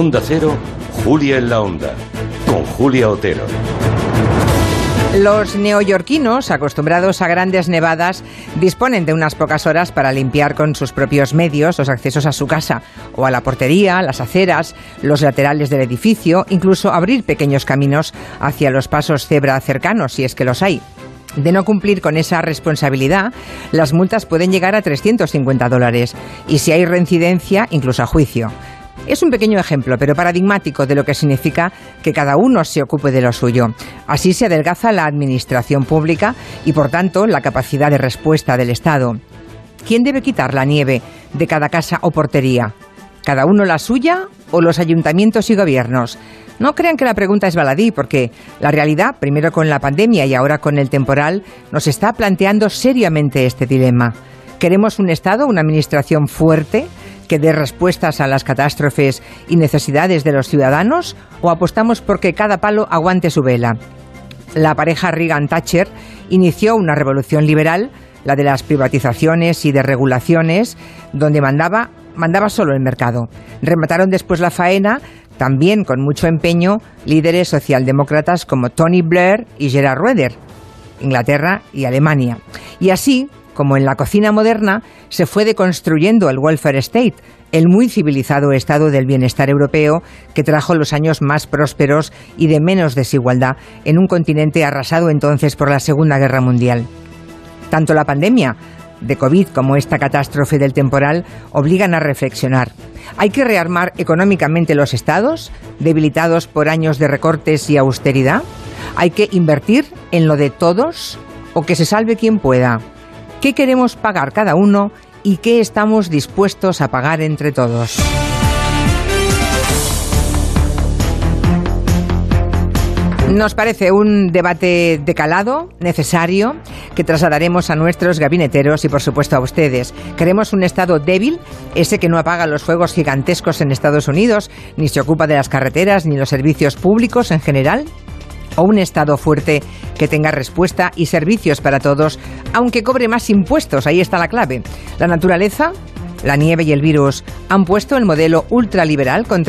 Onda Cero, Julia en la Onda, con Julia Otero. Los neoyorquinos, acostumbrados a grandes nevadas, disponen de unas pocas horas para limpiar con sus propios medios los accesos a su casa, o a la portería, las aceras, los laterales del edificio, incluso abrir pequeños caminos hacia los pasos cebra cercanos, si es que los hay. De no cumplir con esa responsabilidad, las multas pueden llegar a 350 dólares y si hay reincidencia, incluso a juicio. Es un pequeño ejemplo, pero paradigmático de lo que significa que cada uno se ocupe de lo suyo. Así se adelgaza la administración pública y, por tanto, la capacidad de respuesta del Estado. ¿Quién debe quitar la nieve de cada casa o portería? ¿Cada uno la suya o los ayuntamientos y gobiernos? No crean que la pregunta es baladí, porque la realidad, primero con la pandemia y ahora con el temporal, nos está planteando seriamente este dilema. ¿Queremos un Estado, una administración fuerte, que dé respuestas a las catástrofes y necesidades de los ciudadanos o apostamos por que cada palo aguante su vela? La pareja Reagan-Thatcher inició una revolución liberal, la de las privatizaciones y de regulaciones, donde mandaba, mandaba solo el mercado. Remataron después la faena, también con mucho empeño, líderes socialdemócratas como Tony Blair y Gerard Rueder, Inglaterra y Alemania. Y así, como en la cocina moderna, se fue deconstruyendo el welfare state, el muy civilizado estado del bienestar europeo que trajo los años más prósperos y de menos desigualdad en un continente arrasado entonces por la Segunda Guerra Mundial. Tanto la pandemia de COVID como esta catástrofe del temporal obligan a reflexionar. ¿Hay que rearmar económicamente los estados, debilitados por años de recortes y austeridad? ¿Hay que invertir en lo de todos o que se salve quien pueda? Qué queremos pagar cada uno y qué estamos dispuestos a pagar entre todos. Nos parece un debate de calado, necesario, que trasladaremos a nuestros gabineteros y por supuesto a ustedes. ¿Queremos un Estado débil, ese que no apaga los fuegos gigantescos en Estados Unidos, ni se ocupa de las carreteras ni los servicios públicos en general? o un Estado fuerte que tenga respuesta y servicios para todos, aunque cobre más impuestos. Ahí está la clave. La naturaleza, la nieve y el virus han puesto el modelo ultraliberal contra